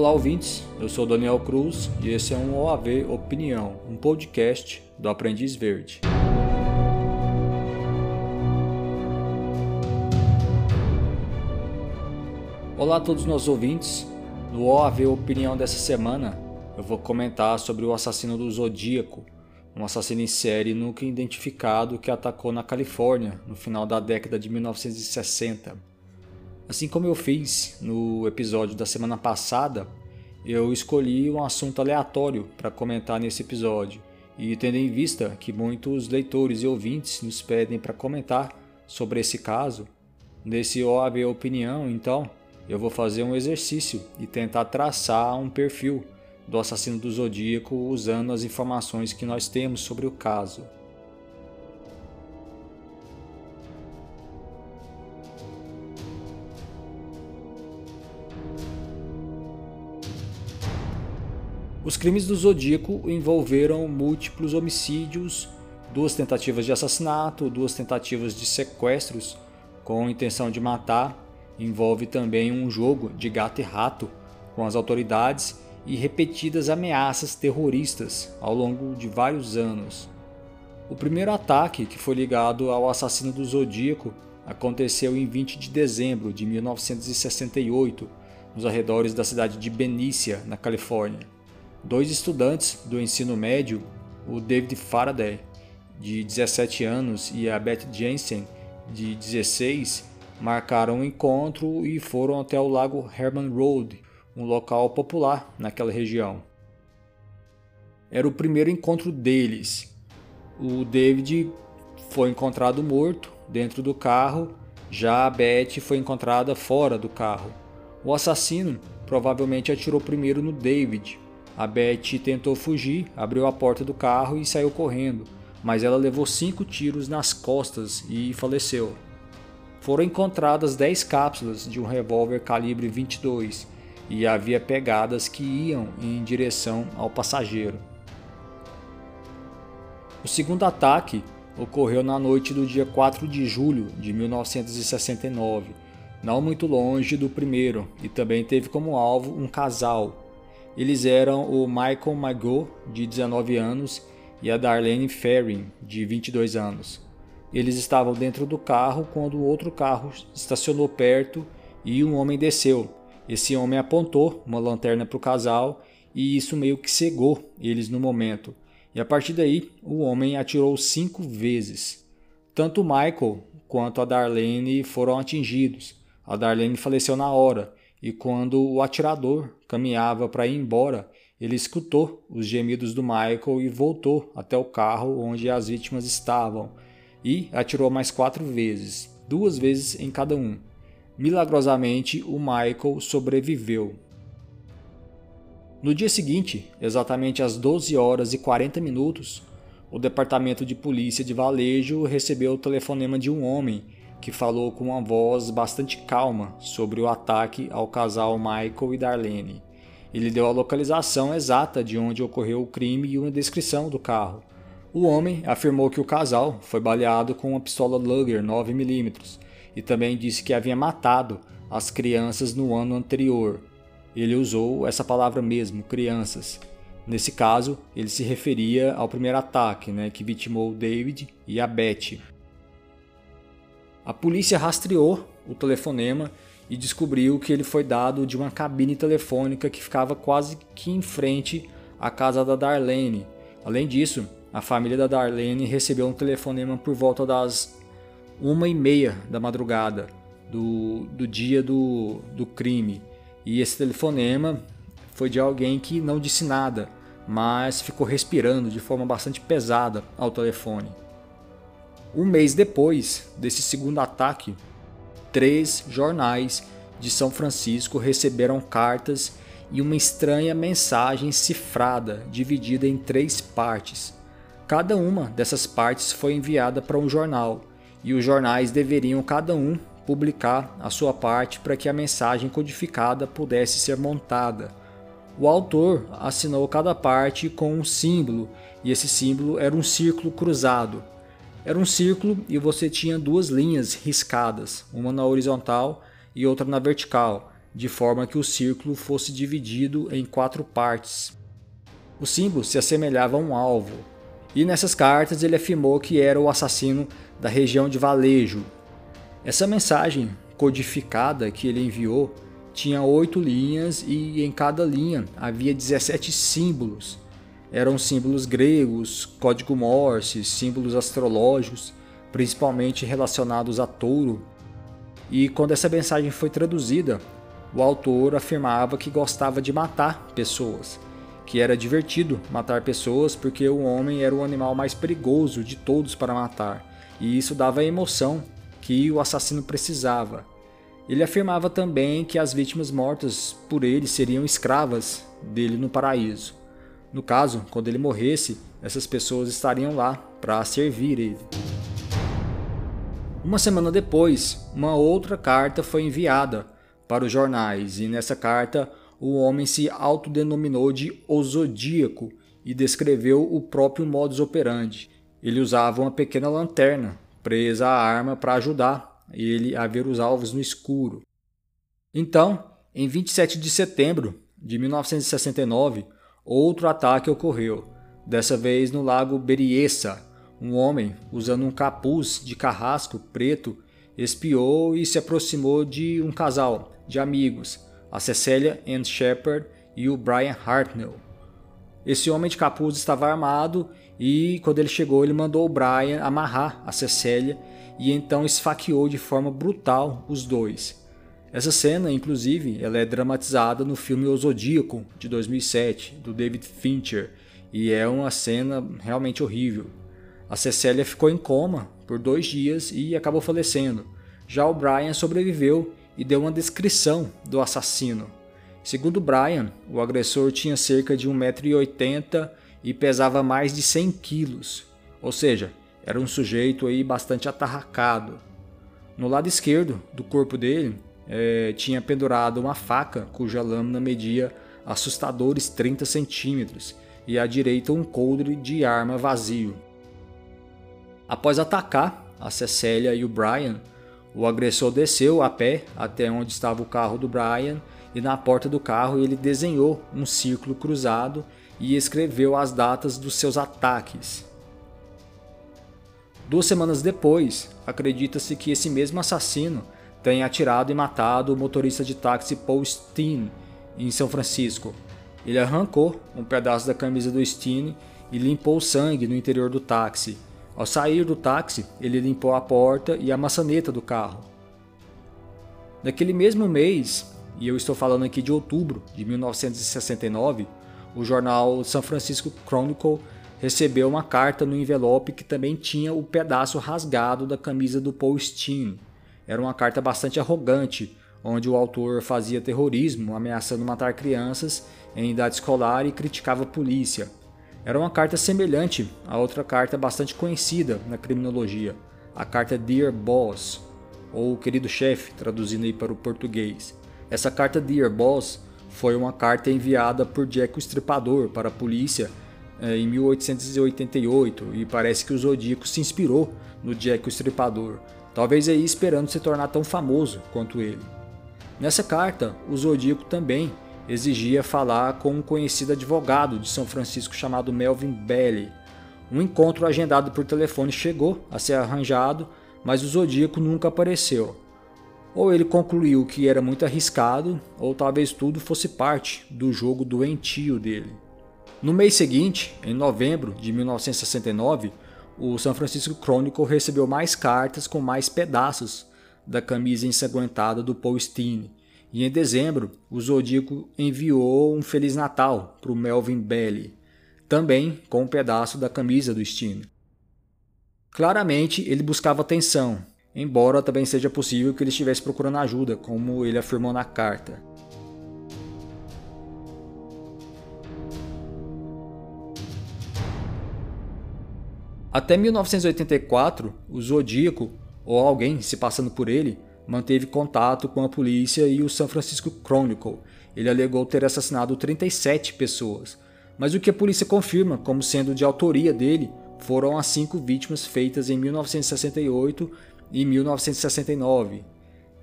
Olá, ouvintes. Eu sou Daniel Cruz e esse é um OAV Opinião, um podcast do Aprendiz Verde. Olá a todos os nossos ouvintes. No OAV Opinião dessa semana, eu vou comentar sobre o assassino do Zodíaco, um assassino em série nunca identificado que atacou na Califórnia no final da década de 1960. Assim como eu fiz no episódio da semana passada, eu escolhi um assunto aleatório para comentar nesse episódio. E tendo em vista que muitos leitores e ouvintes nos pedem para comentar sobre esse caso, nesse OAB Opinião, então, eu vou fazer um exercício e tentar traçar um perfil do assassino do Zodíaco usando as informações que nós temos sobre o caso. Os crimes do Zodíaco envolveram múltiplos homicídios, duas tentativas de assassinato, duas tentativas de sequestros com intenção de matar, envolve também um jogo de gato e rato com as autoridades e repetidas ameaças terroristas ao longo de vários anos. O primeiro ataque, que foi ligado ao assassino do Zodíaco, aconteceu em 20 de dezembro de 1968, nos arredores da cidade de Benícia, na Califórnia. Dois estudantes do ensino médio, o David Faraday, de 17 anos, e a Beth Jensen, de 16, marcaram um encontro e foram até o lago Herman Road, um local popular naquela região. Era o primeiro encontro deles. O David foi encontrado morto dentro do carro, já a Beth foi encontrada fora do carro. O assassino provavelmente atirou primeiro no David, a Beth tentou fugir, abriu a porta do carro e saiu correndo, mas ela levou cinco tiros nas costas e faleceu. Foram encontradas 10 cápsulas de um revólver calibre 22 e havia pegadas que iam em direção ao passageiro. O segundo ataque ocorreu na noite do dia 4 de julho de 1969, não muito longe do primeiro, e também teve como alvo um casal, eles eram o Michael Magot, de 19 anos, e a Darlene Ferrin, de 22 anos. Eles estavam dentro do carro quando outro carro estacionou perto e um homem desceu. Esse homem apontou uma lanterna para o casal e isso meio que cegou eles no momento. E a partir daí, o homem atirou cinco vezes. Tanto Michael quanto a Darlene foram atingidos. A Darlene faleceu na hora e quando o atirador caminhava para ir embora, ele escutou os gemidos do Michael e voltou até o carro onde as vítimas estavam e atirou mais quatro vezes, duas vezes em cada um. Milagrosamente, o Michael sobreviveu. No dia seguinte, exatamente às 12 horas e 40 minutos, o departamento de polícia de Valejo recebeu o telefonema de um homem que falou com uma voz bastante calma sobre o ataque ao casal Michael e Darlene. Ele deu a localização exata de onde ocorreu o crime e uma descrição do carro. O homem afirmou que o casal foi baleado com uma pistola Luger 9mm e também disse que havia matado as crianças no ano anterior. Ele usou essa palavra mesmo, crianças. Nesse caso, ele se referia ao primeiro ataque, né, que vitimou David e a Beth. A polícia rastreou o telefonema e descobriu que ele foi dado de uma cabine telefônica que ficava quase que em frente à casa da Darlene. Além disso, a família da Darlene recebeu um telefonema por volta das uma e meia da madrugada do, do dia do, do crime. E esse telefonema foi de alguém que não disse nada, mas ficou respirando de forma bastante pesada ao telefone. Um mês depois desse segundo ataque, três jornais de São Francisco receberam cartas e uma estranha mensagem cifrada, dividida em três partes. Cada uma dessas partes foi enviada para um jornal, e os jornais deveriam cada um publicar a sua parte para que a mensagem codificada pudesse ser montada. O autor assinou cada parte com um símbolo, e esse símbolo era um círculo cruzado. Era um círculo e você tinha duas linhas riscadas, uma na horizontal e outra na vertical. de forma que o círculo fosse dividido em quatro partes. O símbolo se assemelhava a um alvo, e nessas cartas ele afirmou que era o assassino da região de Valejo. Essa mensagem codificada que ele enviou tinha oito linhas e em cada linha havia 17 símbolos. Eram símbolos gregos, código Morse, símbolos astrológicos, principalmente relacionados a touro. E quando essa mensagem foi traduzida, o autor afirmava que gostava de matar pessoas, que era divertido matar pessoas porque o homem era o animal mais perigoso de todos para matar, e isso dava a emoção que o assassino precisava. Ele afirmava também que as vítimas mortas por ele seriam escravas dele no paraíso. No caso, quando ele morresse, essas pessoas estariam lá para servir ele. Uma semana depois, uma outra carta foi enviada para os jornais, e nessa carta o homem se autodenominou de O Zodíaco e descreveu o próprio modus operandi. Ele usava uma pequena lanterna presa à arma para ajudar ele a ver os alvos no escuro. Então, em 27 de setembro de 1969, outro ataque ocorreu, dessa vez no lago Berryessa. Um homem, usando um capuz de carrasco preto, espiou e se aproximou de um casal de amigos, a Cecília Ann Shepard e o Brian Hartnell. Esse homem de capuz estava armado e quando ele chegou ele mandou o Brian amarrar a Cecília e então esfaqueou de forma brutal os dois. Essa cena, inclusive, ela é dramatizada no filme O Zodíaco de 2007 do David Fincher e é uma cena realmente horrível. A Cecília ficou em coma por dois dias e acabou falecendo. Já o Brian sobreviveu e deu uma descrição do assassino. Segundo Brian, o agressor tinha cerca de 1,80m e pesava mais de 100 quilos, ou seja, era um sujeito aí bastante atarracado. No lado esquerdo do corpo dele é, tinha pendurado uma faca cuja lâmina media assustadores 30 centímetros e à direita um coldre de arma vazio. Após atacar a Cecília e o Brian, o agressor desceu a pé até onde estava o carro do Brian e na porta do carro ele desenhou um círculo cruzado e escreveu as datas dos seus ataques. Duas semanas depois, acredita-se que esse mesmo assassino tenha atirado e matado o motorista de táxi Paul Steen em São Francisco. Ele arrancou um pedaço da camisa do Steen e limpou o sangue no interior do táxi ao sair do táxi, ele limpou a porta e a maçaneta do carro. Naquele mesmo mês, e eu estou falando aqui de outubro de 1969, o jornal San Francisco Chronicle recebeu uma carta no envelope que também tinha o pedaço rasgado da camisa do Paul Steen. Era uma carta bastante arrogante, onde o autor fazia terrorismo, ameaçando matar crianças em idade escolar e criticava a polícia. Era uma carta semelhante a outra carta bastante conhecida na criminologia, a carta Dear Boss, ou Querido Chefe, traduzindo aí para o português. Essa carta Dear Boss foi uma carta enviada por Jack o Estripador para a polícia eh, em 1888 e parece que o Zodíaco se inspirou no Jack o Estripador, talvez aí esperando se tornar tão famoso quanto ele. Nessa carta, o Zodíaco também exigia falar com um conhecido advogado de São Francisco chamado Melvin Bailey. Um encontro agendado por telefone chegou a ser arranjado, mas o Zodíaco nunca apareceu. Ou ele concluiu que era muito arriscado, ou talvez tudo fosse parte do jogo doentio dele. No mês seguinte, em novembro de 1969, o San Francisco Chronicle recebeu mais cartas com mais pedaços da camisa ensanguentada do Paul Steen, e em dezembro, o Zodíaco enviou um Feliz Natal para o Melvin Belly, também com um pedaço da camisa do Steen. Claramente, ele buscava atenção, embora também seja possível que ele estivesse procurando ajuda, como ele afirmou na carta. Até 1984, o Zodíaco, ou alguém se passando por ele, manteve contato com a polícia e o San Francisco Chronicle. Ele alegou ter assassinado 37 pessoas, mas o que a polícia confirma como sendo de autoria dele foram as cinco vítimas feitas em 1968 e 1969.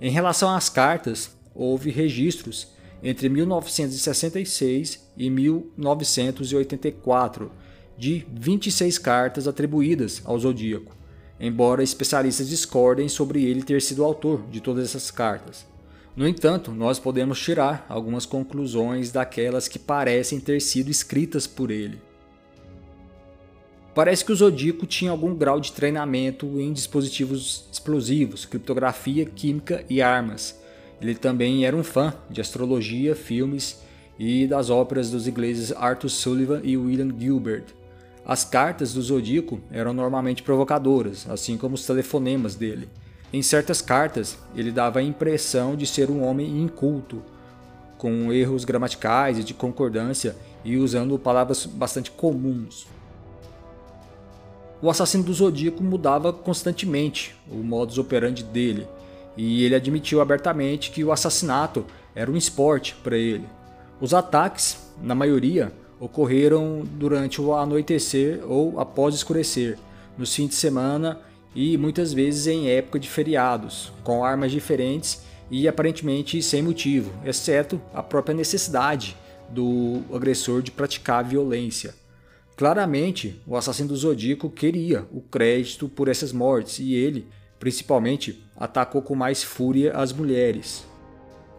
Em relação às cartas, houve registros entre 1966 e 1984 de 26 cartas atribuídas ao Zodíaco, embora especialistas discordem sobre ele ter sido autor de todas essas cartas. No entanto, nós podemos tirar algumas conclusões daquelas que parecem ter sido escritas por ele. Parece que o Zodíaco tinha algum grau de treinamento em dispositivos explosivos, criptografia, química e armas. Ele também era um fã de astrologia, filmes e das óperas dos ingleses Arthur Sullivan e William Gilbert. As cartas do Zodíaco eram normalmente provocadoras, assim como os telefonemas dele. Em certas cartas, ele dava a impressão de ser um homem inculto, com erros gramaticais e de concordância e usando palavras bastante comuns. O assassino do Zodíaco mudava constantemente o modus operandi dele, e ele admitiu abertamente que o assassinato era um esporte para ele. Os ataques, na maioria, ocorreram durante o anoitecer ou após escurecer, nos fins de semana e muitas vezes em época de feriados, com armas diferentes e aparentemente sem motivo, exceto a própria necessidade do agressor de praticar violência. Claramente, o assassino do Zodíaco queria o crédito por essas mortes e ele, principalmente, atacou com mais fúria as mulheres.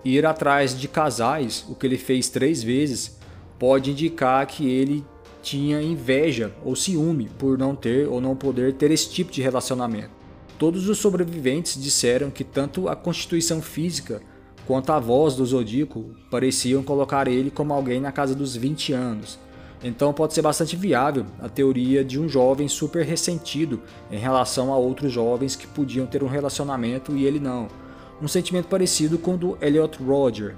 Ir atrás de casais, o que ele fez três vezes, pode indicar que ele tinha inveja ou ciúme por não ter ou não poder ter esse tipo de relacionamento. Todos os sobreviventes disseram que tanto a constituição física quanto a voz do Zodíaco pareciam colocar ele como alguém na casa dos 20 anos. Então pode ser bastante viável a teoria de um jovem super ressentido em relação a outros jovens que podiam ter um relacionamento e ele não. Um sentimento parecido com o do Elliot Roger.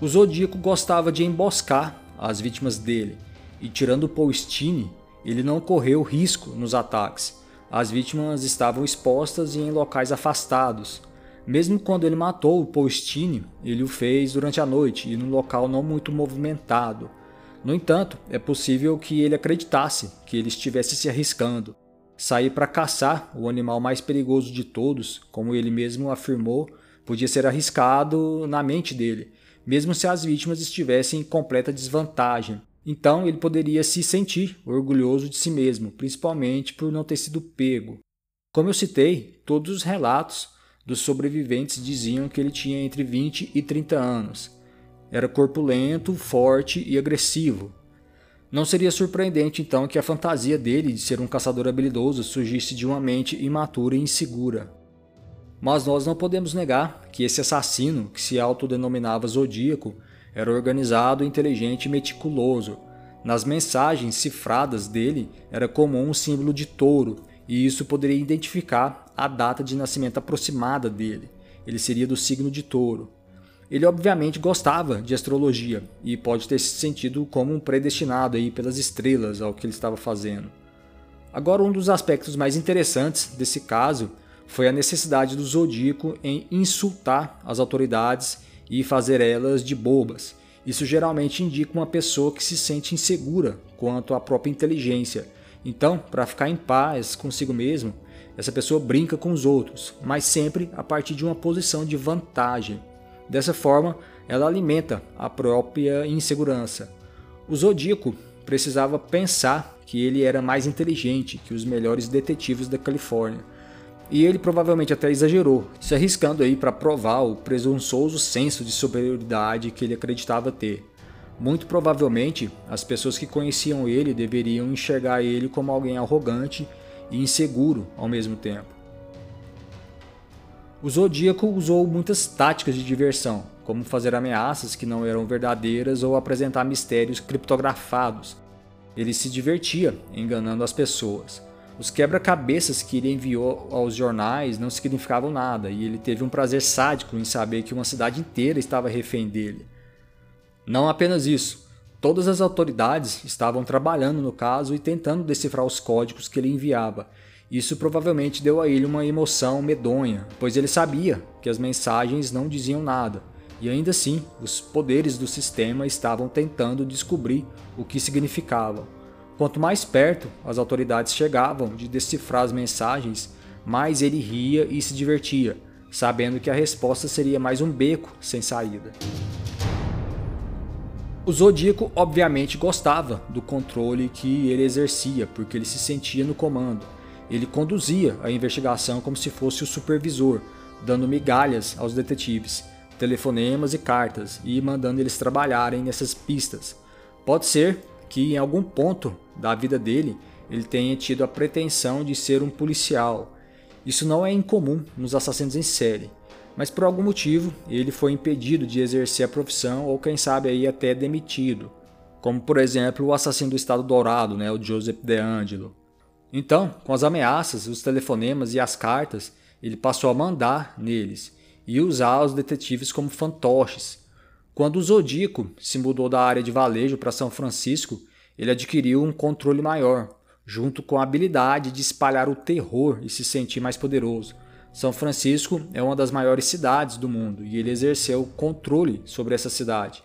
O Zodíaco gostava de emboscar as vítimas dele, e tirando Paul Stine, ele não correu risco nos ataques. As vítimas estavam expostas e em locais afastados. Mesmo quando ele matou o Paul Stine, ele o fez durante a noite e num local não muito movimentado. No entanto, é possível que ele acreditasse que ele estivesse se arriscando. Sair para caçar o animal mais perigoso de todos, como ele mesmo afirmou, podia ser arriscado na mente dele, mesmo se as vítimas estivessem em completa desvantagem. Então ele poderia se sentir orgulhoso de si mesmo, principalmente por não ter sido pego. Como eu citei, todos os relatos dos sobreviventes diziam que ele tinha entre 20 e 30 anos. Era corpulento, forte e agressivo. Não seria surpreendente então que a fantasia dele de ser um caçador habilidoso surgisse de uma mente imatura e insegura. Mas nós não podemos negar que esse assassino, que se autodenominava Zodíaco, era organizado, inteligente e meticuloso. Nas mensagens cifradas dele era comum um símbolo de touro, e isso poderia identificar a data de nascimento aproximada dele. Ele seria do signo de touro. Ele obviamente gostava de astrologia e pode ter se sentido como um predestinado aí pelas estrelas ao que ele estava fazendo. Agora, um dos aspectos mais interessantes desse caso foi a necessidade do Zodíaco em insultar as autoridades e fazer elas de bobas. Isso geralmente indica uma pessoa que se sente insegura quanto à própria inteligência. Então, para ficar em paz consigo mesmo, essa pessoa brinca com os outros, mas sempre a partir de uma posição de vantagem. Dessa forma, ela alimenta a própria insegurança. O Zodíaco precisava pensar que ele era mais inteligente que os melhores detetives da Califórnia e ele provavelmente até exagerou, se arriscando aí para provar o presunçoso senso de superioridade que ele acreditava ter. Muito provavelmente, as pessoas que conheciam ele deveriam enxergar ele como alguém arrogante e inseguro ao mesmo tempo. O Zodíaco usou muitas táticas de diversão, como fazer ameaças que não eram verdadeiras ou apresentar mistérios criptografados. Ele se divertia enganando as pessoas. Os quebra-cabeças que ele enviou aos jornais não significavam nada, e ele teve um prazer sádico em saber que uma cidade inteira estava refém dele. Não apenas isso, todas as autoridades estavam trabalhando no caso e tentando decifrar os códigos que ele enviava. Isso provavelmente deu a ele uma emoção medonha, pois ele sabia que as mensagens não diziam nada, e ainda assim os poderes do sistema estavam tentando descobrir o que significavam. Quanto mais perto as autoridades chegavam de decifrar as mensagens, mais ele ria e se divertia, sabendo que a resposta seria mais um beco sem saída. O Zodíaco obviamente gostava do controle que ele exercia, porque ele se sentia no comando. Ele conduzia a investigação como se fosse o supervisor, dando migalhas aos detetives, telefonemas e cartas e mandando eles trabalharem nessas pistas. Pode ser que em algum ponto da vida dele ele tenha tido a pretensão de ser um policial. Isso não é incomum nos assassinos em série, mas por algum motivo ele foi impedido de exercer a profissão ou quem sabe aí até demitido, como por exemplo o assassino do Estado Dourado, né, o Joseph DeAngelo. Então, com as ameaças, os telefonemas e as cartas, ele passou a mandar neles e usar os detetives como fantoches. Quando o Zodíaco se mudou da área de valejo para São Francisco, ele adquiriu um controle maior, junto com a habilidade de espalhar o terror e se sentir mais poderoso. São Francisco é uma das maiores cidades do mundo e ele exerceu controle sobre essa cidade.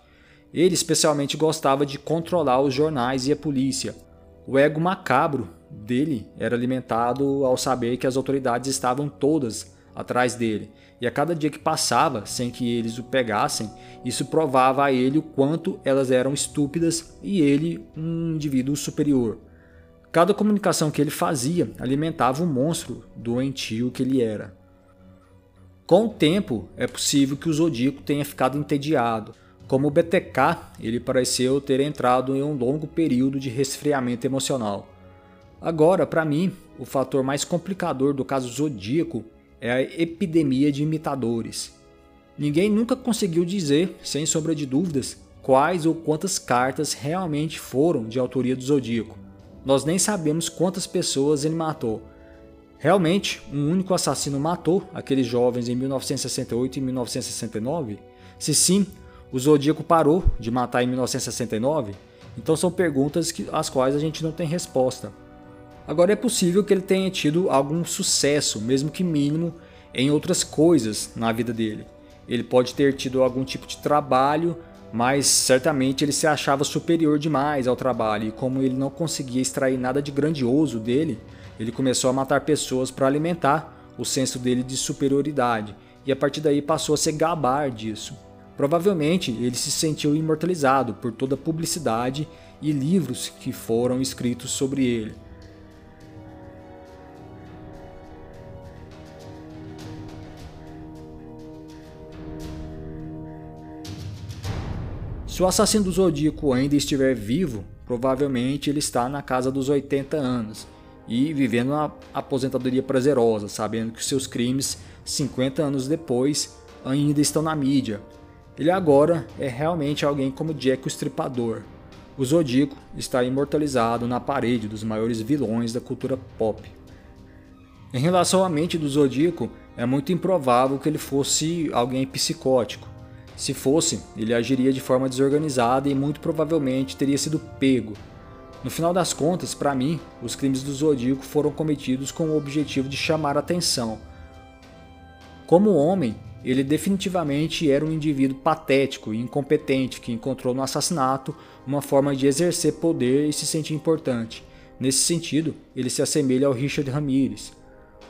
Ele especialmente gostava de controlar os jornais e a polícia. O ego macabro dele era alimentado ao saber que as autoridades estavam todas atrás dele, e a cada dia que passava sem que eles o pegassem, isso provava a ele o quanto elas eram estúpidas e ele um indivíduo superior. Cada comunicação que ele fazia alimentava o monstro doentio que ele era. Com o tempo, é possível que o Zodíaco tenha ficado entediado. Como o BTK, ele pareceu ter entrado em um longo período de resfriamento emocional. Agora, para mim, o fator mais complicador do caso Zodíaco é a epidemia de imitadores. Ninguém nunca conseguiu dizer, sem sombra de dúvidas, quais ou quantas cartas realmente foram de autoria do Zodíaco. Nós nem sabemos quantas pessoas ele matou. Realmente, um único assassino matou aqueles jovens em 1968 e 1969? Se sim, o Zodíaco parou de matar em 1969? Então são perguntas às quais a gente não tem resposta. Agora é possível que ele tenha tido algum sucesso, mesmo que mínimo, em outras coisas na vida dele. Ele pode ter tido algum tipo de trabalho, mas certamente ele se achava superior demais ao trabalho e como ele não conseguia extrair nada de grandioso dele, ele começou a matar pessoas para alimentar o senso dele de superioridade e a partir daí passou a se gabar disso. Provavelmente ele se sentiu imortalizado por toda a publicidade e livros que foram escritos sobre ele. Se o assassino do Zodíaco ainda estiver vivo, provavelmente ele está na casa dos 80 anos e vivendo uma aposentadoria prazerosa, sabendo que seus crimes, 50 anos depois, ainda estão na mídia. Ele agora é realmente alguém como Jack o Estripador. O Zodíaco está imortalizado na parede dos maiores vilões da cultura pop. Em relação à mente do Zodíaco, é muito improvável que ele fosse alguém psicótico. Se fosse, ele agiria de forma desorganizada e muito provavelmente teria sido pego. No final das contas, para mim, os crimes do Zodíaco foram cometidos com o objetivo de chamar atenção. Como homem, ele definitivamente era um indivíduo patético e incompetente que encontrou no assassinato uma forma de exercer poder e se sentir importante. Nesse sentido, ele se assemelha ao Richard Ramirez.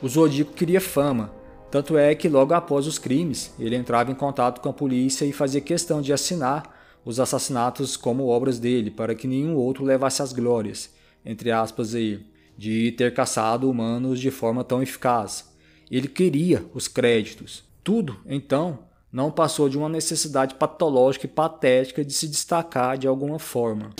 O Zodíaco queria fama, tanto é que logo após os crimes, ele entrava em contato com a polícia e fazia questão de assinar os assassinatos como obras dele, para que nenhum outro levasse as glórias, entre aspas aí, de ter caçado humanos de forma tão eficaz. Ele queria os créditos. Tudo, então, não passou de uma necessidade patológica e patética de se destacar de alguma forma.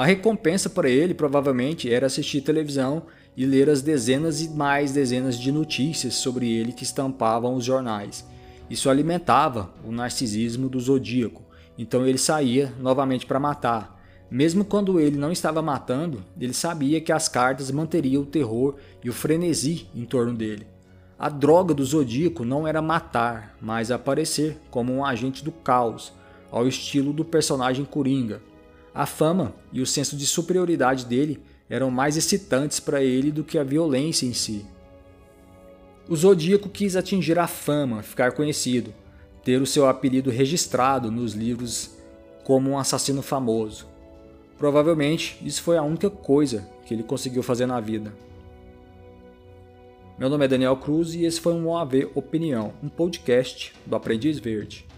A recompensa para ele provavelmente era assistir televisão e ler as dezenas e mais dezenas de notícias sobre ele que estampavam os jornais. Isso alimentava o narcisismo do zodíaco, então ele saía novamente para matar. Mesmo quando ele não estava matando, ele sabia que as cartas manteriam o terror e o frenesi em torno dele. A droga do zodíaco não era matar, mas aparecer como um agente do caos, ao estilo do personagem Coringa, a fama e o senso de superioridade dele eram mais excitantes para ele do que a violência em si. O Zodíaco quis atingir a fama, ficar conhecido, ter o seu apelido registrado nos livros como um assassino famoso. Provavelmente isso foi a única coisa que ele conseguiu fazer na vida. Meu nome é Daniel Cruz e esse foi um OAV Opinião, um podcast do Aprendiz Verde.